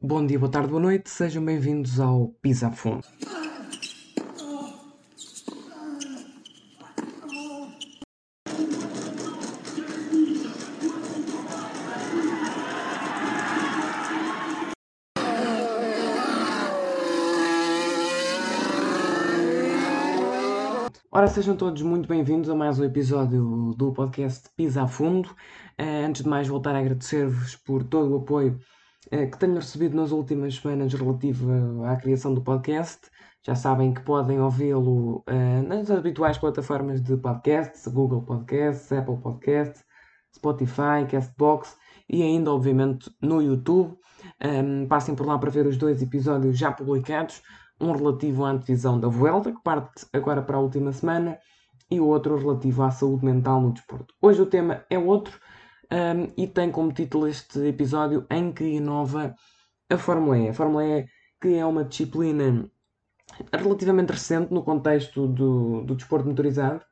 bom dia, boa tarde, boa noite, sejam bem-vindos ao Pisa a Fundo. Ora, sejam todos muito bem-vindos a mais um episódio do podcast Pisa a Fundo. Uh, antes de mais, voltar a agradecer-vos por todo o apoio uh, que tenho recebido nas últimas semanas relativo à criação do podcast. Já sabem que podem ouvi-lo uh, nas habituais plataformas de podcasts, Google Podcasts, Apple Podcasts, Spotify, Castbox e ainda, obviamente, no YouTube. Um, passem por lá para ver os dois episódios já publicados um relativo à antevisão da Vuelta, que parte agora para a última semana, e o outro relativo à saúde mental no desporto. Hoje o tema é outro um, e tem como título este episódio Em que inova a Fórmula E. A Fórmula E que é uma disciplina relativamente recente no contexto do, do desporto motorizado.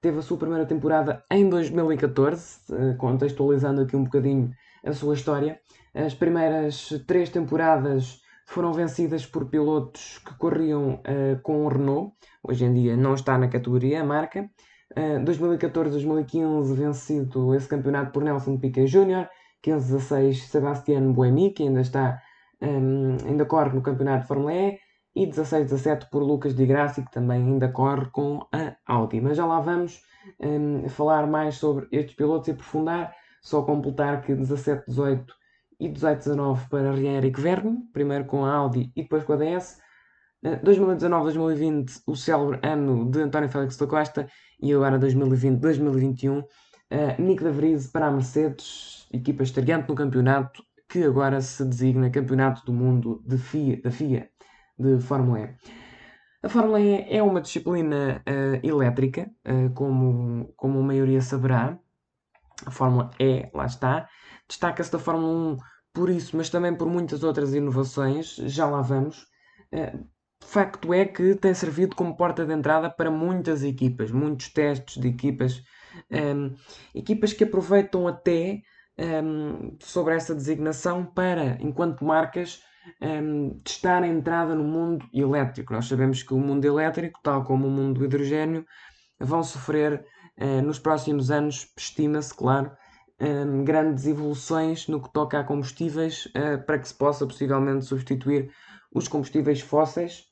Teve a sua primeira temporada em 2014, eh, contextualizando aqui um bocadinho a sua história. As primeiras três temporadas foram vencidas por pilotos que corriam uh, com o Renault. Hoje em dia não está na categoria a marca. Uh, 2014-2015 vencido esse campeonato por Nelson Piquet Jr. 15-16 Sebastián Buemi, que ainda está um, ehm, ainda corre no campeonato de Fórmula E. E 16-17 por Lucas Di Grassi, que também ainda corre com a Audi. Mas já lá vamos um, ehm, falar mais sobre estes pilotos e aprofundar. Só completar que 17-18 e 18-19 para Rieric Verne, primeiro com a Audi e depois com a DS. 2019-2020, o célebre ano de António Félix da Costa e agora 2020-2021, uh, Nick de Vries para a Mercedes, equipa estreante no campeonato que agora se designa Campeonato do Mundo de FIA, da FIA de Fórmula E. A Fórmula E é uma disciplina uh, elétrica, uh, como, como a maioria saberá. A Fórmula E, lá está. Destaca-se da Fórmula 1 por isso, mas também por muitas outras inovações, já lá vamos. Uh, facto é que tem servido como porta de entrada para muitas equipas, muitos testes de equipas, um, ehm, equipas que aproveitam até um, ehm, sobre essa designação para, enquanto marcas, um, ehm, testar a entrada no mundo elétrico. Nós sabemos que o mundo elétrico, tal como o mundo do hidrogênio, vão sofrer uh, nos próximos anos, estima-se, claro, um, grandes evoluções no que toca a combustíveis uh, para que se possa possivelmente substituir os combustíveis fósseis,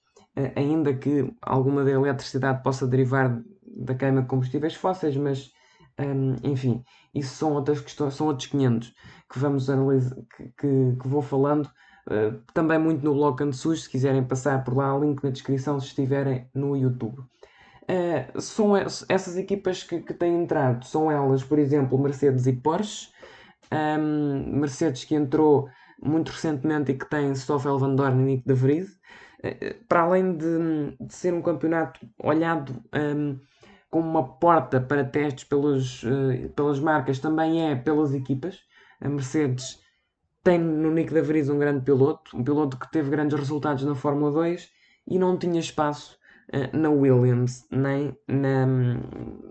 ainda que alguma da eletricidade possa derivar da queima de combustíveis fósseis, mas um, enfim, isso são outras questões, são outros 500 que vamos analisar, que, que, que vou falando. Uh, também muito no blog Ansus, se quiserem passar por lá, link na descrição se estiverem no YouTube. Uh, são essas equipas que, que, têm entrado, são elas, por exemplo, Mercedes e Porsche. Um, Mercedes que entrou muito recentemente e que tem Stoffel Van Dorn e Nick de Vries. Uh, para além de, de, ser um campeonato olhado um, como uma porta para testes pelos, uh, pelas marcas, também é pelas equipas. A Mercedes tem no Nick de Vries um grande piloto, um piloto que teve grandes resultados na Fórmula 2 e não tinha espaço eh, na Williams, nem na,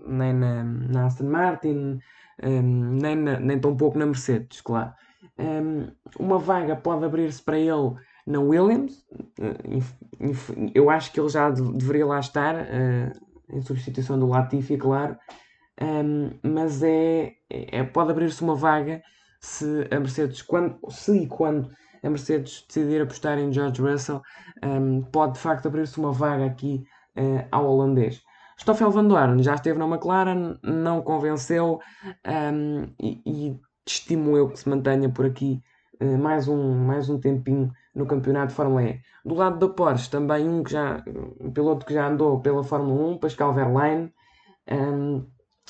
nem na, na Aston Martin, um, nem, na, nem tão pouco na Mercedes, claro. Um, uma vaga pode abrir-se para ele na Williams, uh, eu acho que ele já de, deveria lá estar, uh, em substituição do Latifi, claro, um, ehm, mas é, é pode abrir-se uma vaga se a Mercedes, quando, se e quando a Mercedes decidir apostar em George Russell, um, pode de facto abrir-se uma vaga aqui uh, ao holandês. Stoffel Van Dorn já esteve na McLaren, não convenceu um, e, e estimo eu que se mantenha por aqui uh, mais, um, mais um tempinho no campeonato de Fórmula E. Do lado da Porsche, também um, que já, um piloto que já andou pela Fórmula 1, Pascal Verlaine, um,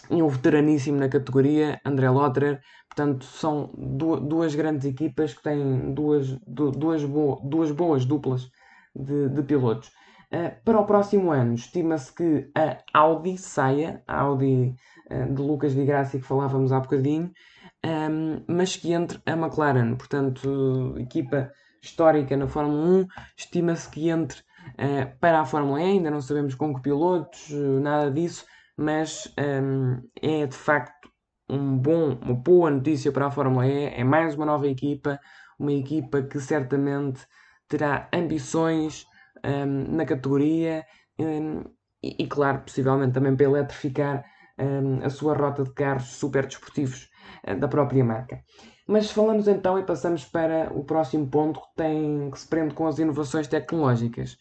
e um veteraníssimo na categoria, André Lotterer. Portanto, são duas grandes equipas que têm duas, duas, bo duas boas duplas de, de pilotos. Uh, para o próximo ano, estima-se que a Audi saia, a Audi uh, de Lucas Di Grassi que falávamos há bocadinho, um, mas que entre a McLaren, portanto, equipa histórica na Fórmula 1, estima-se que entre uh, para a Fórmula E, ainda não sabemos com que pilotos, nada disso, mas um, ehm, é de facto um bom, uma boa notícia para a Fórmula E. É mais uma nova equipa, uma equipa que certamente terá ambições um, na categoria um, e, e, claro, possivelmente também para eletrificar a sua rota de carros super desportivos uh, da própria marca. Mas falamos então e passamos para o próximo ponto que, tem, que se prende com as inovações tecnológicas.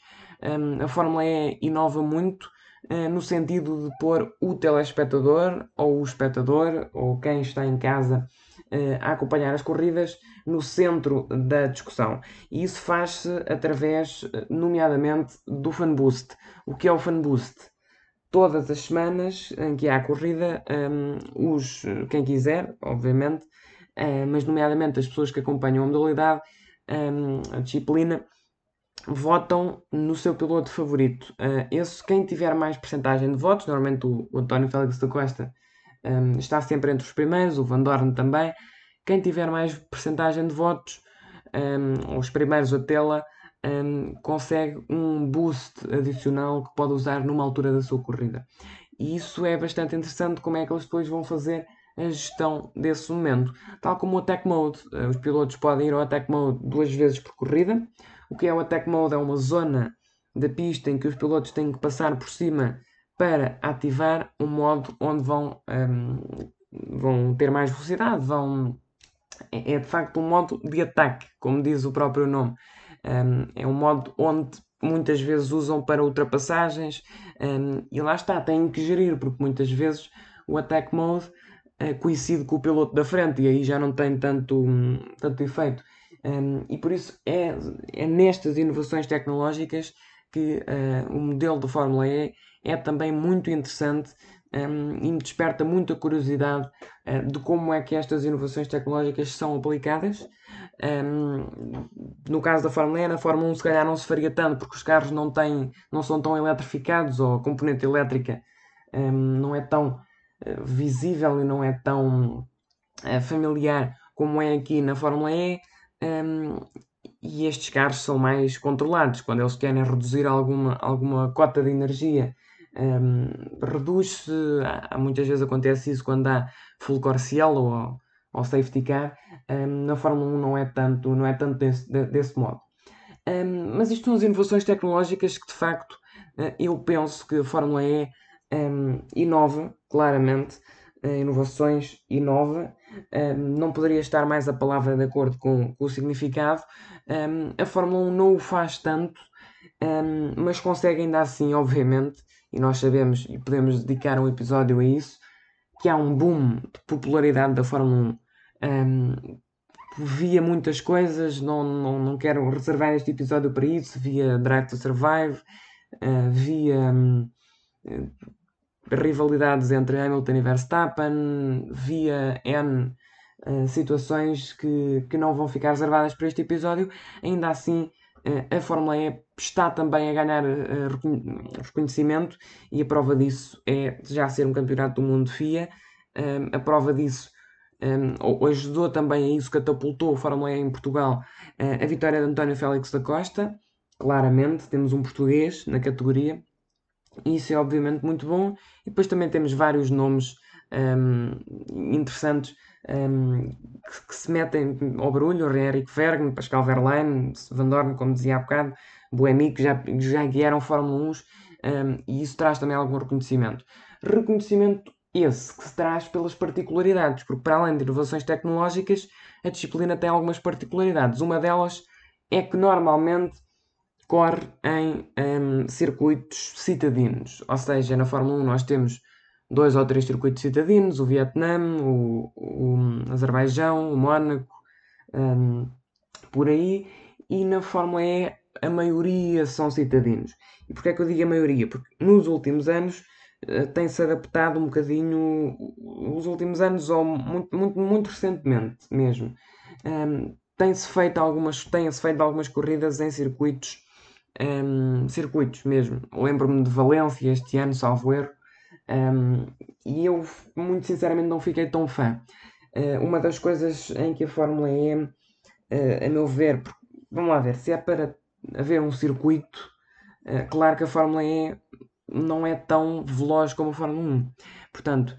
a Fórmula E inova muito uh, no sentido de pôr o telespectador ou o espectador ou quem está em casa uh, a acompanhar as corridas no centro da discussão. E isso faz-se através, nomeadamente, do Fan Boost. O que é o Fan Boost? Todas as semanas em que há a corrida, um, os, quem quiser, obviamente, mas nomeadamente as pessoas que acompanham a modalidade, um, a disciplina, votam no seu piloto favorito. Uh, esse, quem tiver mais percentagem de votos, normalmente o, o António Félix da Costa um, está sempre entre os primeiros, o Van Dorn também. Quem tiver mais percentagem de votos, um, os primeiros a tê-la, consegue um boost adicional que pode usar numa altura da sua corrida. E isso é bastante interessante, como é que eles depois vão fazer a gestão desse momento. Tal como o Attack Mode, eh, os pilotos podem ir ao Attack Mode duas vezes por corrida. O que é o Attack Mode? É uma zona da pista em que os pilotos têm que passar por cima para ativar um modo onde vão, um, ehm, vão ter mais velocidade, vão é, é de facto um modo de ataque, como diz o próprio nome. Um, é um modo onde muitas vezes usam para ultrapassagens um, e lá está, têm que gerir, porque muitas vezes o attack mode coincide com o piloto da frente e aí já não tem tanto, tanto efeito. Um, e por isso é, é nestas inovações tecnológicas que uh, o modelo de Fórmula E é também muito interessante um, e me desperta muita curiosidade uh, de como é que estas inovações tecnológicas são aplicadas. Um, no caso da Fórmula E, na Fórmula 1 se calhar não se faria tanto, porque os carros não, têm, não são tão eletrificados, ou a componente elétrica não é tão visível e não é tão uh, familiar como é aqui na Fórmula E. e estes carros são mais controlados quando eles querem reduzir alguma, alguma cota de energia um, reduz-se, muitas vezes acontece isso quando há full cielo ou, ou safety car, um, na Fórmula 1 não é tanto, não é tanto desse, desse modo. Um, mas isto são as inovações tecnológicas que de facto uh, eu penso que a Fórmula E inova claramente, uh, inovações inova, não poderia estar mais a palavra de acordo com, com o significado. a Fórmula 1 não o faz tanto, mas consegue ainda assim, obviamente, e nós sabemos e podemos dedicar um episódio a isso, que há um boom de popularidade da Fórmula 1. Um, via muitas coisas, não, não, não quero reservar este episódio para isso, via Drive to Survive, uh, via um, rivalidades entre Hamilton e Verstappen, via N uh, situações que, que não vão ficar reservadas para este episódio, ainda assim uh, a Fórmula E está também a ganhar uh, reconhecimento e a prova disso é já ser um campeonato do mundo FIA. A prova disso um, ajudou também a isso, catapultou a Fórmula E em Portugal a vitória de António Félix da Costa. Claramente, temos um português na categoria, isso é obviamente muito bom. E depois também temos vários nomes um, interessantes um, que, que, se metem ao barulho: Henrique Vergne, Pascal Verlaine, Van Dorn, como dizia há bocado. Boemi, que já, já guiaram Fórmula 1 um, e isso traz também algum reconhecimento. Reconhecimento esse que se traz pelas particularidades, porque para além de inovações tecnológicas, a disciplina tem algumas particularidades. Uma delas é que normalmente corre em um, circuitos citadinos, ou seja, na Fórmula 1 nós temos dois ou três circuitos citadinos, o Vietnã, o, o Azerbaijão, o Mónaco, um, por aí, e na Fórmula E a maioria são citadinos. E porquê é que eu digo a maioria? Porque nos últimos anos uh, tem-se adaptado um bocadinho, os últimos anos, ou muito, muito, muito recentemente mesmo, um, tem-se feito algumas, tem-se feito algumas corridas em circuitos, um, circuitos mesmo. Lembro-me de Valência este ano, salvo erro, um, e eu, muito sinceramente, não fiquei tão fã. Uh, uma das coisas em que a Fórmula E, uh, a meu ver, vamos lá ver, se é para haver um circuito, uh, claro que a Fórmula E não é tão veloz como a Fórmula 1. Portanto,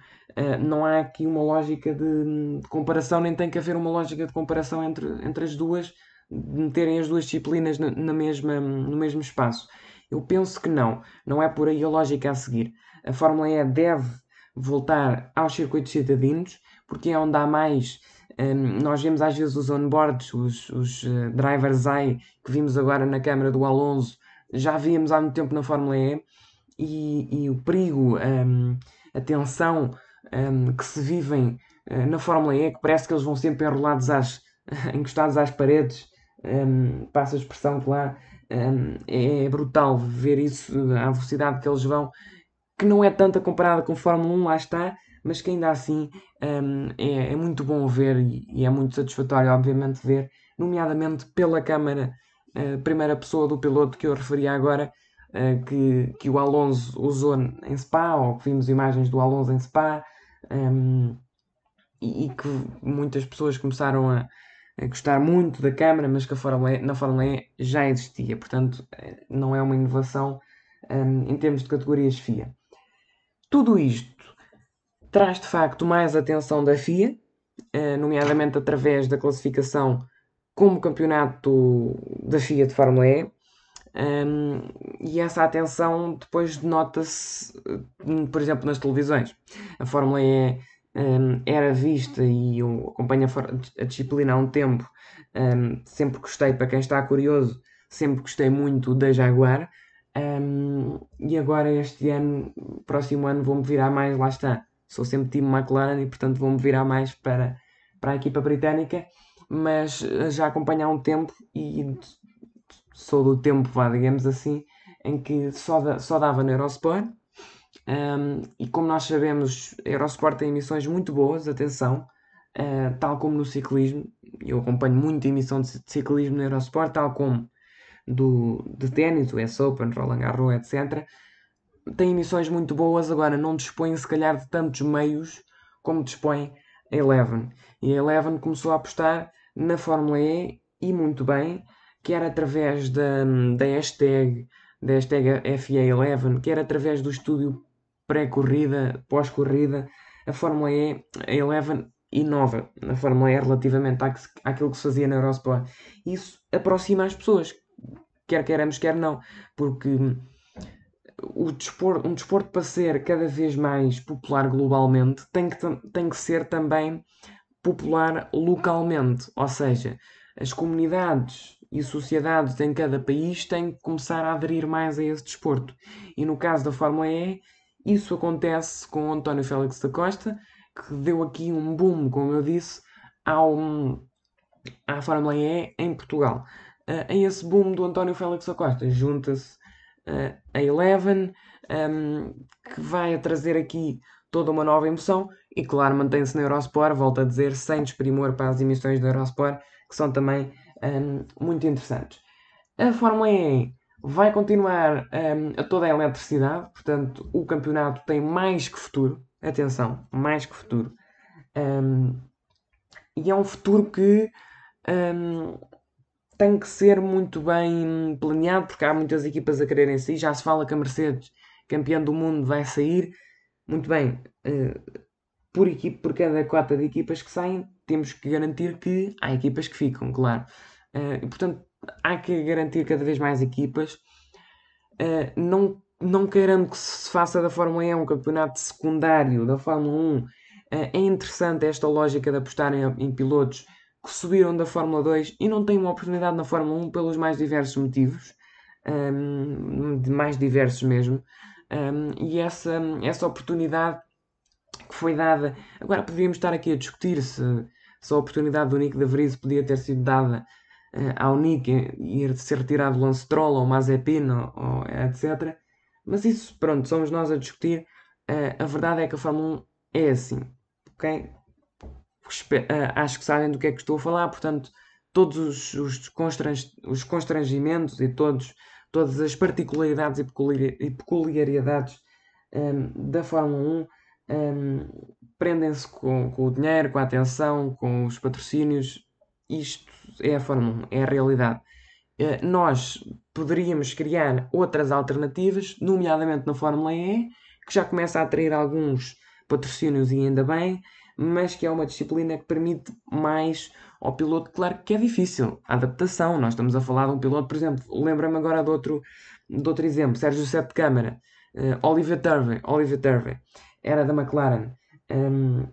não há aqui uma lógica de, de, comparação, nem tem que haver uma lógica de comparação entre, entre as duas, meterem as duas disciplinas na, na mesma, no mesmo espaço. Eu penso que não, não é por aí a lógica a seguir. A Fórmula E deve voltar aos circuitos cidadinos, porque é onde há mais. Um, nós vemos às vezes os onboards, os, os uh, drivers eye que vimos agora na câmara do Alonso, já víamos há muito tempo na Fórmula E, e, e o perigo, um, a tensão um, que se vivem uh, na Fórmula E, que parece que eles vão sempre enrolados às, encostados às paredes, um, passa a expressão claro, um, é brutal ver isso à velocidade que eles vão, que não é tanta comparada com Fórmula 1, lá está, mas que ainda assim um, é, é, muito bom ver e, é muito satisfatório, obviamente, ver, nomeadamente pela câmara, primeira pessoa do piloto que eu referia agora, uh, que, que o Alonso usou em Spa, ou que vimos imagens do Alonso em Spa, um, e, e, que muitas pessoas começaram a, gostar muito da câmara, mas que a Fórmula e, na Fórmula E já existia, portanto, eh, não é uma inovação um, em termos de categorias FIA. Tudo isto traz de facto mais atenção da FIA, eh, nomeadamente através da classificação como campeonato da FIA de Fórmula E. Um, e essa atenção depois denota-se, eh, por exemplo, nas televisões. A Fórmula E um, era vista e eu acompanho a, a disciplina há um tempo. Um, sempre gostei, para quem está curioso, sempre gostei muito da Jaguar. e agora, este ano, próximo ano, vou-me virar mais, lá está. Sou sempre time McLaren e, portanto, vou-me virar mais para, para a equipa britânica. Mas eh, já acompanho há um tempo e sou do tempo, vá, digamos assim, em que só, da, só dava no Eurosport. Um, e como nós sabemos, a Eurosport tem emissões muito boas, atenção, uh, tal como no ciclismo. Eu acompanho muito a emissão de ciclismo no Eurosport, tal como do, de ténis, o S Open, Roland Garros, etc. Tem emissões muito boas, agora não dispõe se calhar de tantos meios como dispõe a Eleven. E a Eleven começou a apostar na Fórmula E e muito bem, quer através da, da hashtag, da hashtag FA11, quer através do estúdio pré-corrida, pós-corrida, a Fórmula E, a Eleven inova na Fórmula E relativamente àquilo que se fazia na Eurosport. Isso aproxima as pessoas, quer queiramos, quer não, porque o desporto, um desporto para ser cada vez mais popular globalmente tem que, tem que ser também popular localmente, ou seja, as comunidades e sociedades em cada país têm que começar a aderir mais a esse desporto. E no caso da Fórmula E, isso acontece com António Félix da Costa, que deu aqui um boom, como eu disse, ao, à Fórmula E em Portugal. Uh, em esse boom do António Félix da Costa junta-se uh, a Eleven, um, que vai a trazer aqui toda uma nova emoção e, claro, mantém-se na Eurosport, volto a dizer, sem desprimor para as emissões da Eurosport, que são também um, muito interessantes. A Fórmula E vai continuar um, a toda a eletricidade, portanto, o campeonato tem mais que futuro. Atenção, mais que futuro. Um, e é um futuro que um, tem que ser muito bem planeado, porque há muitas equipas a quererem sair. Já se fala que a Mercedes, campeã do mundo, vai sair. Muito bem, uh, por, equipe, por cada cota de equipas que saem, temos que garantir que há equipas que ficam, claro. Uh, e, portanto, há que garantir cada vez mais equipas. Uh, não, não querendo que se faça da Fórmula E um campeonato secundário da Fórmula 1, uh, é interessante esta lógica de apostar em, pilotos que subiram da Fórmula 2 e não têm uma oportunidade na Fórmula 1 pelos mais diversos motivos, um, de mais diversos mesmo. Um, e essa, essa oportunidade que foi dada. Agora poderíamos estar aqui a discutir se, se a oportunidade do Nick de Vries podia ter sido dada ao Nick ir ser retirado Lance Troll ou Mazepin ou, ou, etc. Mas isso, pronto, somos nós a discutir. Uh, a verdade é que a Fórmula 1 é assim, ok? Uh, acho que sabem do que é que estou a falar, portanto, todos os, os, constrang os constrangimentos e todos, todas as particularidades e peculiaridades um, da Fórmula 1 um, prendem-se com, com, o dinheiro, com a atenção, com os patrocínios. Isto é a Fórmula 1, é a realidade. Uh, nós poderíamos criar outras alternativas, nomeadamente na Fórmula E, que já começa a atrair alguns patrocínios e ainda bem, mas que é uma disciplina que permite mais ao piloto. Claro que é difícil a adaptação. Nós estamos a falar de um piloto, por exemplo, lembra-me agora de outro, de outro exemplo, Sérgio Sete Câmara, uh, Oliver Turvey, Oliver Turvey, era da McLaren. Um,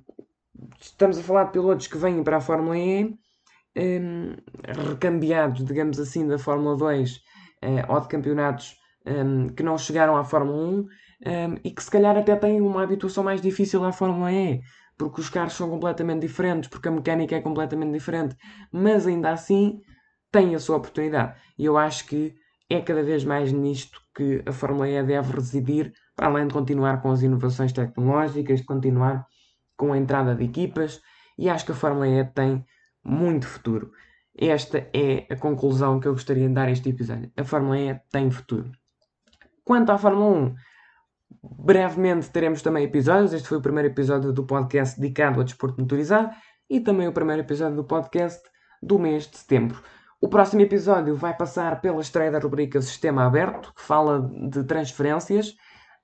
estamos a falar de pilotos que vêm para a Fórmula E, um, recambiados, digamos assim, da Fórmula 2 uh, eh, ou de campeonatos um, que não chegaram à Fórmula 1 e que se calhar até têm uma habituação mais difícil à Fórmula E porque os carros são completamente diferentes, porque a mecânica é completamente diferente, mas ainda assim tem a sua oportunidade. E eu acho que é cada vez mais nisto que a Fórmula E deve residir, para além de continuar com as inovações tecnológicas, de continuar com a entrada de equipas, e acho que a Fórmula E tem muito futuro. Esta é a conclusão que eu gostaria de dar a este episódio. A Fórmula E tem futuro. Quanto à Fórmula 1, Brevemente teremos também episódios. Este foi o primeiro episódio do podcast dedicado ao desporto motorizado e também o primeiro episódio do podcast do mês de setembro. O próximo episódio vai passar pela estreia da rubrica Sistema Aberto, que fala de transferências.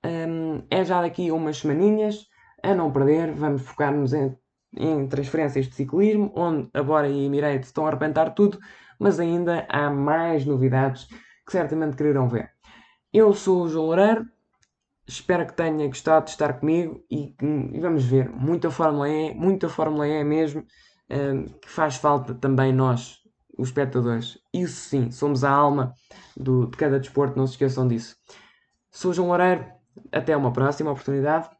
Um, é já daqui umas semaninhas, a não perder. Vamos focar-nos em, em, transferências de ciclismo, onde a Bora e a Emirates estão a arrebentar tudo, mas ainda há mais novidades que certamente quererão ver. Eu sou o João Loureiro, Espero que tenha gostado de estar comigo e, e vamos ver. Muita Fórmula E, muita Fórmula E mesmo, um, que faz falta também nós, os espectadores. Isso sim, somos a alma do, de cada desporto, não se esqueçam disso. Sou João Loureiro, até uma próxima oportunidade